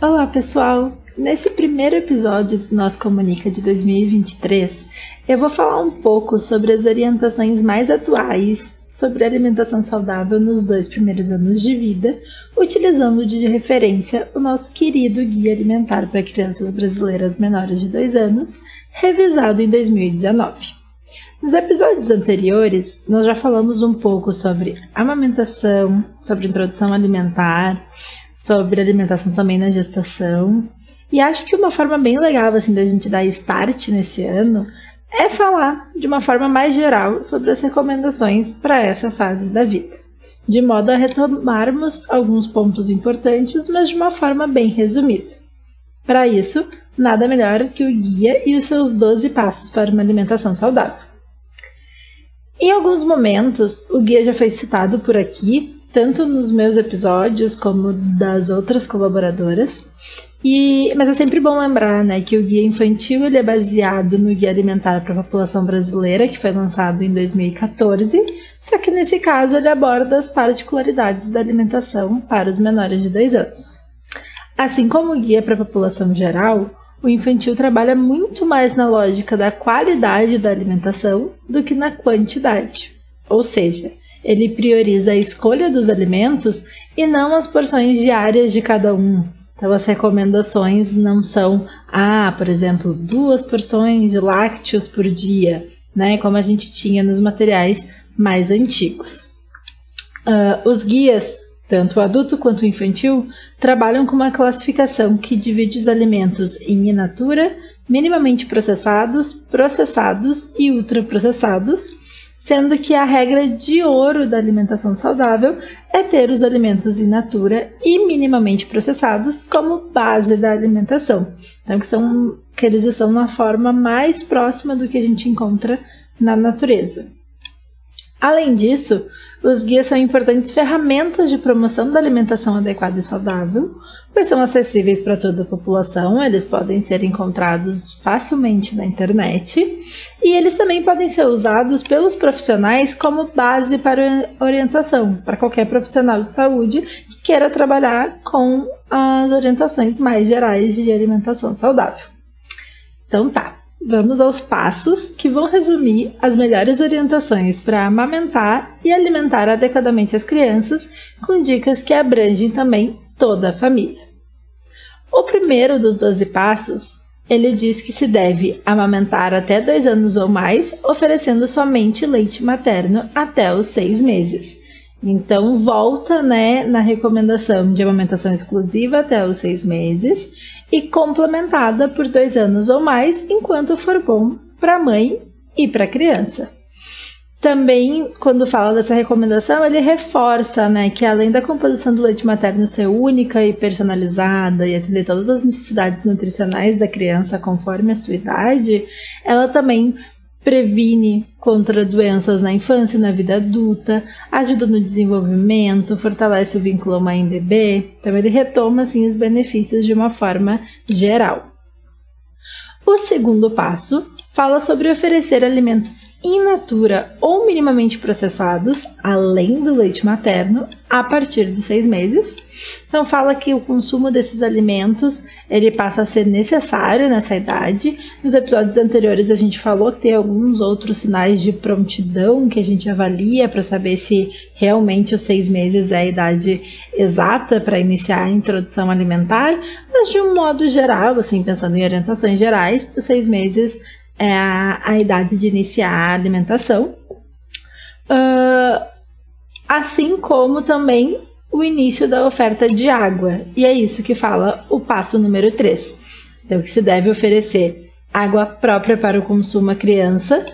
Olá, pessoal! Nesse primeiro episódio do Nosso Comunica de 2023, eu vou falar um pouco sobre as orientações mais atuais sobre alimentação saudável nos dois primeiros anos de vida, utilizando de referência o nosso querido Guia Alimentar para Crianças Brasileiras Menores de 2 anos, revisado em 2019. Nos episódios anteriores, nós já falamos um pouco sobre amamentação, sobre introdução alimentar, sobre alimentação também na gestação. E acho que uma forma bem legal assim da gente dar start nesse ano é falar de uma forma mais geral sobre as recomendações para essa fase da vida, de modo a retomarmos alguns pontos importantes, mas de uma forma bem resumida. Para isso, nada melhor que o guia e os seus 12 passos para uma alimentação saudável. Em alguns momentos, o guia já foi citado por aqui, tanto nos meus episódios como das outras colaboradoras. E, mas é sempre bom lembrar né, que o guia infantil ele é baseado no guia alimentar para a população brasileira, que foi lançado em 2014, só que nesse caso ele aborda as particularidades da alimentação para os menores de 2 anos. Assim como o guia para a população geral, o infantil trabalha muito mais na lógica da qualidade da alimentação do que na quantidade. Ou seja, ele prioriza a escolha dos alimentos e não as porções diárias de cada um. Então, as recomendações não são, ah, por exemplo, duas porções de lácteos por dia, né? Como a gente tinha nos materiais mais antigos. Uh, os guias, tanto o adulto quanto o infantil, trabalham com uma classificação que divide os alimentos em in natura, minimamente processados, processados e ultraprocessados sendo que a regra de ouro da alimentação saudável é ter os alimentos in natura e minimamente processados como base da alimentação. Então, que são que eles estão na forma mais próxima do que a gente encontra na natureza. Além disso, os guias são importantes ferramentas de promoção da alimentação adequada e saudável, pois são acessíveis para toda a população, eles podem ser encontrados facilmente na internet e eles também podem ser usados pelos profissionais como base para orientação, para qualquer profissional de saúde que queira trabalhar com as orientações mais gerais de alimentação saudável. Então tá, Vamos aos passos que vão resumir as melhores orientações para amamentar e alimentar adequadamente as crianças, com dicas que abrangem também toda a família. O primeiro dos 12 passos, ele diz que se deve amamentar até dois anos ou mais, oferecendo somente leite materno até os seis meses. Então, volta né, na recomendação de amamentação exclusiva até os seis meses e complementada por dois anos ou mais, enquanto for bom para a mãe e para a criança. Também, quando fala dessa recomendação, ele reforça né, que além da composição do leite materno ser única e personalizada e atender todas as necessidades nutricionais da criança conforme a sua idade, ela também previne contra doenças na infância e na vida adulta, ajuda no desenvolvimento, fortalece o vínculo mãe-bebê. Então, ele retoma assim, os benefícios de uma forma geral. O segundo passo fala sobre oferecer alimentos in natura ou minimamente processados, além do leite materno, a partir dos seis meses. Então fala que o consumo desses alimentos ele passa a ser necessário nessa idade. Nos episódios anteriores a gente falou que tem alguns outros sinais de prontidão que a gente avalia para saber se realmente os seis meses é a idade exata para iniciar a introdução alimentar, mas de um modo geral, assim pensando em orientações gerais, os seis meses é a, a idade de iniciar a alimentação. Uh, assim como também o início da oferta de água. E é isso que fala o passo número 3. Então, que se deve oferecer água própria para o consumo à criança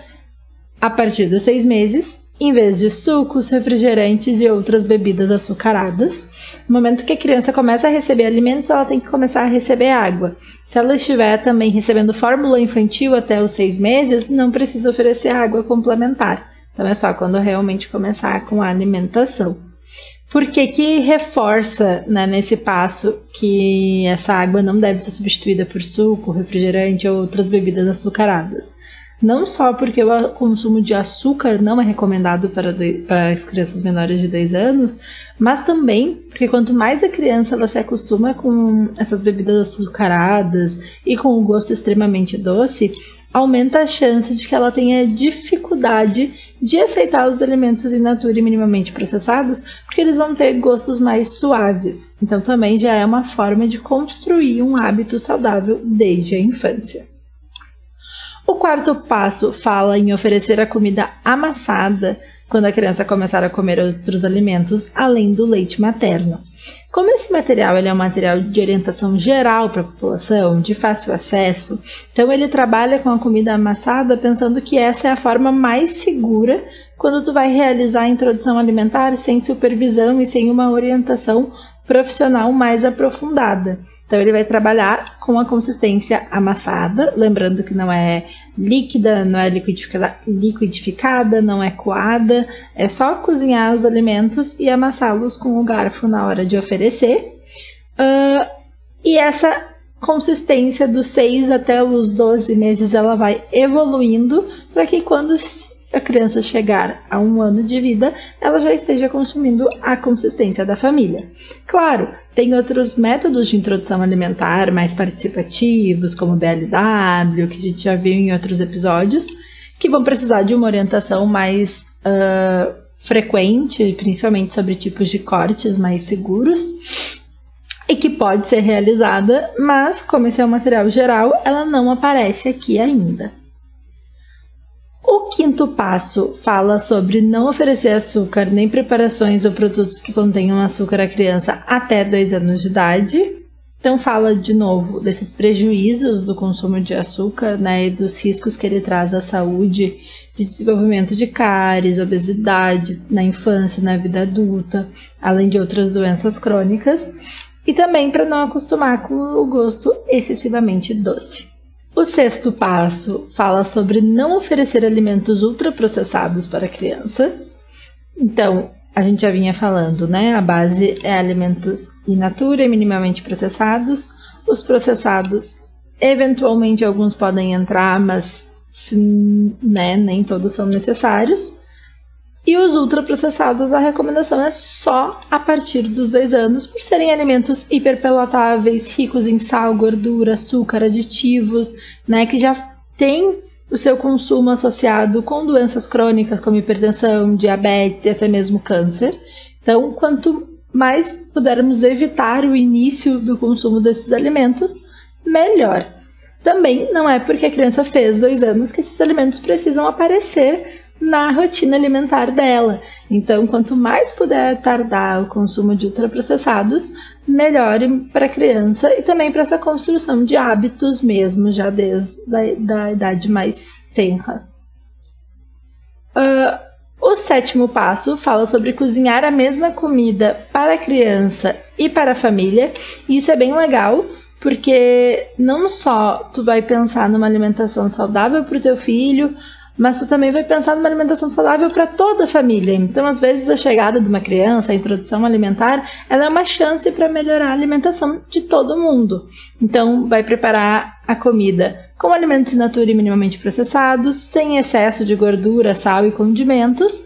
a partir dos seis meses em vez de sucos, refrigerantes e outras bebidas açucaradas. No momento que a criança começa a receber alimentos, ela tem que começar a receber água. Se ela estiver também recebendo fórmula infantil até os seis meses, não precisa oferecer água complementar. Então é só quando realmente começar com a alimentação. Por que, que reforça né, nesse passo que essa água não deve ser substituída por suco, refrigerante ou outras bebidas açucaradas? Não só porque o consumo de açúcar não é recomendado para, do, para as crianças menores de 2 anos, mas também porque quanto mais a criança ela se acostuma com essas bebidas açucaradas e com o gosto extremamente doce, aumenta a chance de que ela tenha dificuldade de aceitar os alimentos in natura e minimamente processados, porque eles vão ter gostos mais suaves. Então também já é uma forma de construir um hábito saudável desde a infância. O quarto passo fala em oferecer a comida amassada quando a criança começar a comer outros alimentos além do leite materno. Como esse material é um material de orientação geral para a população, de fácil acesso, então ele trabalha com a comida amassada pensando que essa é a forma mais segura quando tu vai realizar a introdução alimentar sem supervisão e sem uma orientação profissional mais aprofundada. Então ele vai trabalhar com a consistência amassada, lembrando que não é líquida, não é liquidificada, liquidificada, não é coada, é só cozinhar os alimentos e amassá-los com o garfo na hora de oferecer. Uh, e essa consistência dos 6 até os 12 meses ela vai evoluindo para que quando a criança chegar a um ano de vida, ela já esteja consumindo a consistência da família. Claro, tem outros métodos de introdução alimentar mais participativos, como BLW, que a gente já viu em outros episódios, que vão precisar de uma orientação mais uh, frequente, principalmente sobre tipos de cortes mais seguros e que pode ser realizada, mas como esse é um material geral, ela não aparece aqui ainda. O quinto passo fala sobre não oferecer açúcar nem preparações ou produtos que contenham açúcar à criança até 2 anos de idade. Então fala de novo desses prejuízos do consumo de açúcar, né, e dos riscos que ele traz à saúde, de desenvolvimento de cáries, obesidade na infância, na vida adulta, além de outras doenças crônicas, e também para não acostumar com o gosto excessivamente doce. O sexto passo fala sobre não oferecer alimentos ultraprocessados para a criança. Então, a gente já vinha falando, né? A base é alimentos in natura e minimamente processados. Os processados, eventualmente alguns podem entrar, mas né, nem todos são necessários. E os ultraprocessados, a recomendação é só a partir dos dois anos, por serem alimentos hiperpalatáveis, ricos em sal, gordura, açúcar, aditivos, né, que já tem o seu consumo associado com doenças crônicas como hipertensão, diabetes e até mesmo câncer. Então, quanto mais pudermos evitar o início do consumo desses alimentos, melhor. Também não é porque a criança fez dois anos que esses alimentos precisam aparecer na rotina alimentar dela. Então, quanto mais puder tardar o consumo de ultraprocessados, melhor para a criança e também para essa construção de hábitos mesmo, já desde a da idade mais tenra. Uh, o sétimo passo fala sobre cozinhar a mesma comida para a criança e para a família. E isso é bem legal, porque não só tu vai pensar numa alimentação saudável para o teu filho, mas tu também vai pensar numa alimentação saudável para toda a família. Então, às vezes, a chegada de uma criança, a introdução alimentar, ela é uma chance para melhorar a alimentação de todo mundo. Então, vai preparar a comida com alimentos in natura e minimamente processados, sem excesso de gordura, sal e condimentos.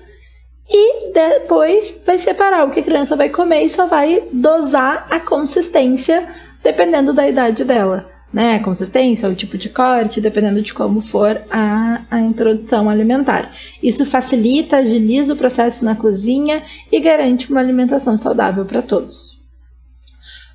E depois vai separar o que a criança vai comer e só vai dosar a consistência dependendo da idade dela né, consistência, o tipo de corte, dependendo de como for a, a introdução alimentar. Isso facilita, agiliza o processo na cozinha e garante uma alimentação saudável para todos.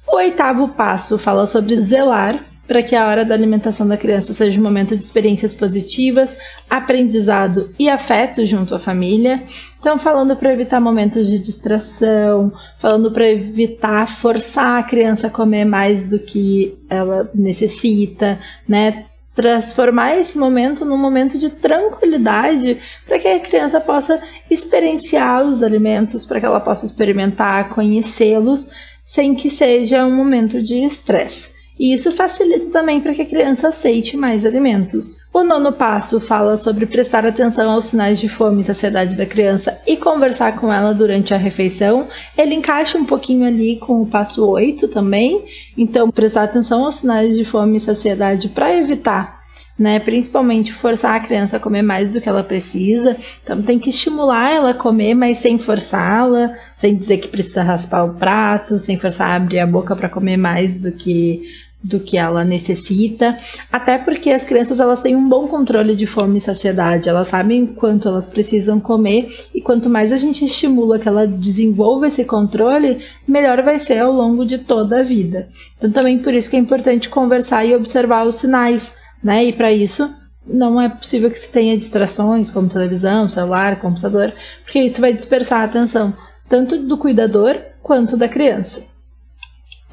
O oitavo passo fala sobre zelar para que a hora da alimentação da criança seja um momento de experiências positivas, aprendizado e afeto junto à família. Então, falando para evitar momentos de distração, falando para evitar forçar a criança a comer mais do que ela necessita, né? transformar esse momento num momento de tranquilidade para que a criança possa experienciar os alimentos, para que ela possa experimentar, conhecê-los, sem que seja um momento de estresse. E isso facilita também para que a criança aceite mais alimentos. O nono passo fala sobre prestar atenção aos sinais de fome e saciedade da criança e conversar com ela durante a refeição. Ele encaixa um pouquinho ali com o passo 8 também. Então, prestar atenção aos sinais de fome e saciedade para evitar né? Principalmente forçar a criança a comer mais do que ela precisa. Então tem que estimular ela a comer, mas sem forçá-la, sem dizer que precisa raspar o prato, sem forçar a abrir a boca para comer mais do que do que ela necessita, até porque as crianças elas têm um bom controle de fome e saciedade, elas sabem quanto elas precisam comer e quanto mais a gente estimula que ela desenvolva esse controle, melhor vai ser ao longo de toda a vida. Então também por isso que é importante conversar e observar os sinais, né? E para isso não é possível que se tenha distrações como televisão, celular, computador, porque isso vai dispersar a atenção tanto do cuidador quanto da criança.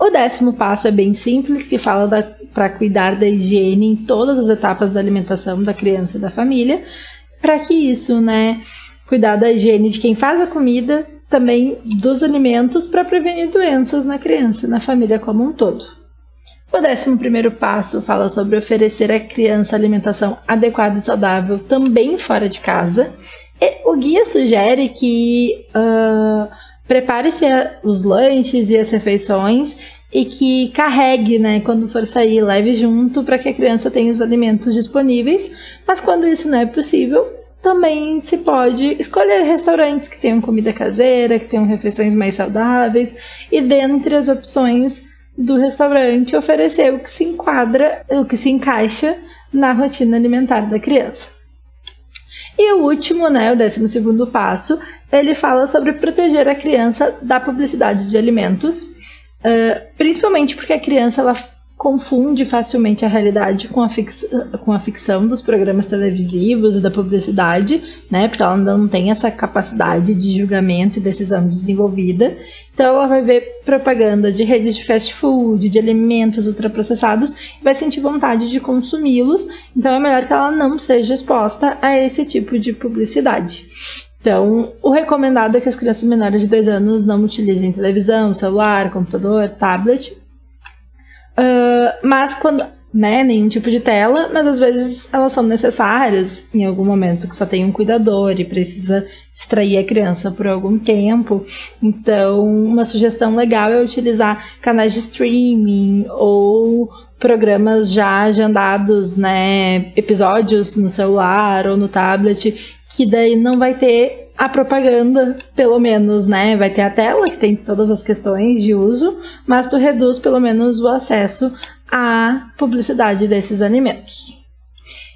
O décimo passo é bem simples, que fala para cuidar da higiene em todas as etapas da alimentação da criança e da família, para que isso, né, cuidar da higiene de quem faz a comida, também dos alimentos para prevenir doenças na criança na família como um todo. O décimo primeiro passo fala sobre oferecer à criança alimentação adequada e saudável também fora de casa. E o guia sugere que uh, prepare-se os lanches e as refeições e que carregue, né, quando for sair, leve junto para que a criança tenha os alimentos disponíveis. Mas quando isso não é possível, também se pode escolher restaurantes que tenham comida caseira, que tenham refeições mais saudáveis e dentre as opções do restaurante oferecer o que se enquadra, o que se encaixa na rotina alimentar da criança. E o último, né, o décimo segundo passo, ele fala sobre proteger a criança da publicidade de alimentos, uh, principalmente porque a criança ela confunde facilmente a realidade com a, fix, com a ficção dos programas televisivos e da publicidade, né? Porque ela ainda não tem essa capacidade de julgamento e decisão desenvolvida. Então ela vai ver propaganda de redes de fast food, de alimentos ultraprocessados e vai sentir vontade de consumi-los. Então é melhor que ela não seja exposta a esse tipo de publicidade. Então, o recomendado é que as crianças menores de 2 anos não utilizem televisão, celular, computador, tablet. Uh, mas quando. Né, nenhum tipo de tela, mas às vezes elas são necessárias em algum momento que só tem um cuidador e precisa distrair a criança por algum tempo. Então, uma sugestão legal é utilizar canais de streaming ou programas já agendados, né, episódios no celular ou no tablet que daí não vai ter a propaganda, pelo menos, né? Vai ter a tela que tem todas as questões de uso, mas tu reduz pelo menos o acesso à publicidade desses alimentos.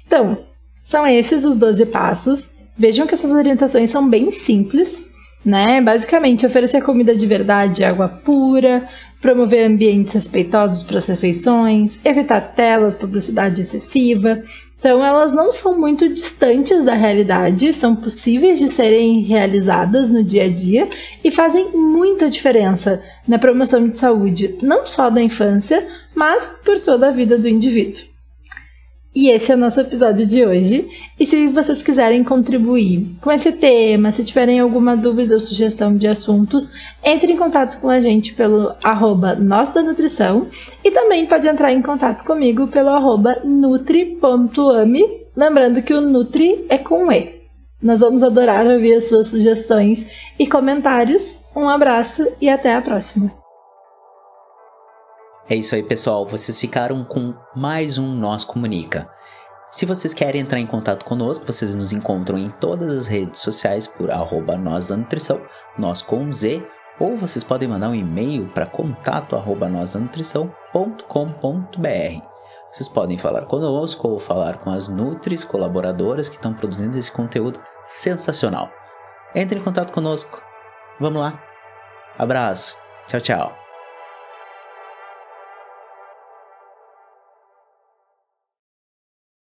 Então, são esses os 12 passos. Vejam que essas orientações são bem simples, né? Basicamente, oferecer comida de verdade, água pura, promover ambientes respeitosos para as refeições, evitar telas, publicidade excessiva, então, elas não são muito distantes da realidade, são possíveis de serem realizadas no dia a dia e fazem muita diferença na promoção de saúde, não só da infância, mas por toda a vida do indivíduo. E esse é o nosso episódio de hoje. E se vocês quiserem contribuir com esse tema, se tiverem alguma dúvida ou sugestão de assuntos, entre em contato com a gente pelo arroba Nós da Nutrição e também pode entrar em contato comigo pelo arroba nutri.ame, lembrando que o Nutri é com E. Nós vamos adorar ouvir as suas sugestões e comentários. Um abraço e até a próxima! É isso aí, pessoal. Vocês ficaram com mais um Nós Comunica. Se vocês querem entrar em contato conosco, vocês nos encontram em todas as redes sociais por arroba nós da nutrição, nós com Z, ou vocês podem mandar um e-mail para contato arroba Vocês podem falar conosco ou falar com as Nutris colaboradoras que estão produzindo esse conteúdo sensacional. Entre em contato conosco. Vamos lá. Abraço. Tchau, tchau.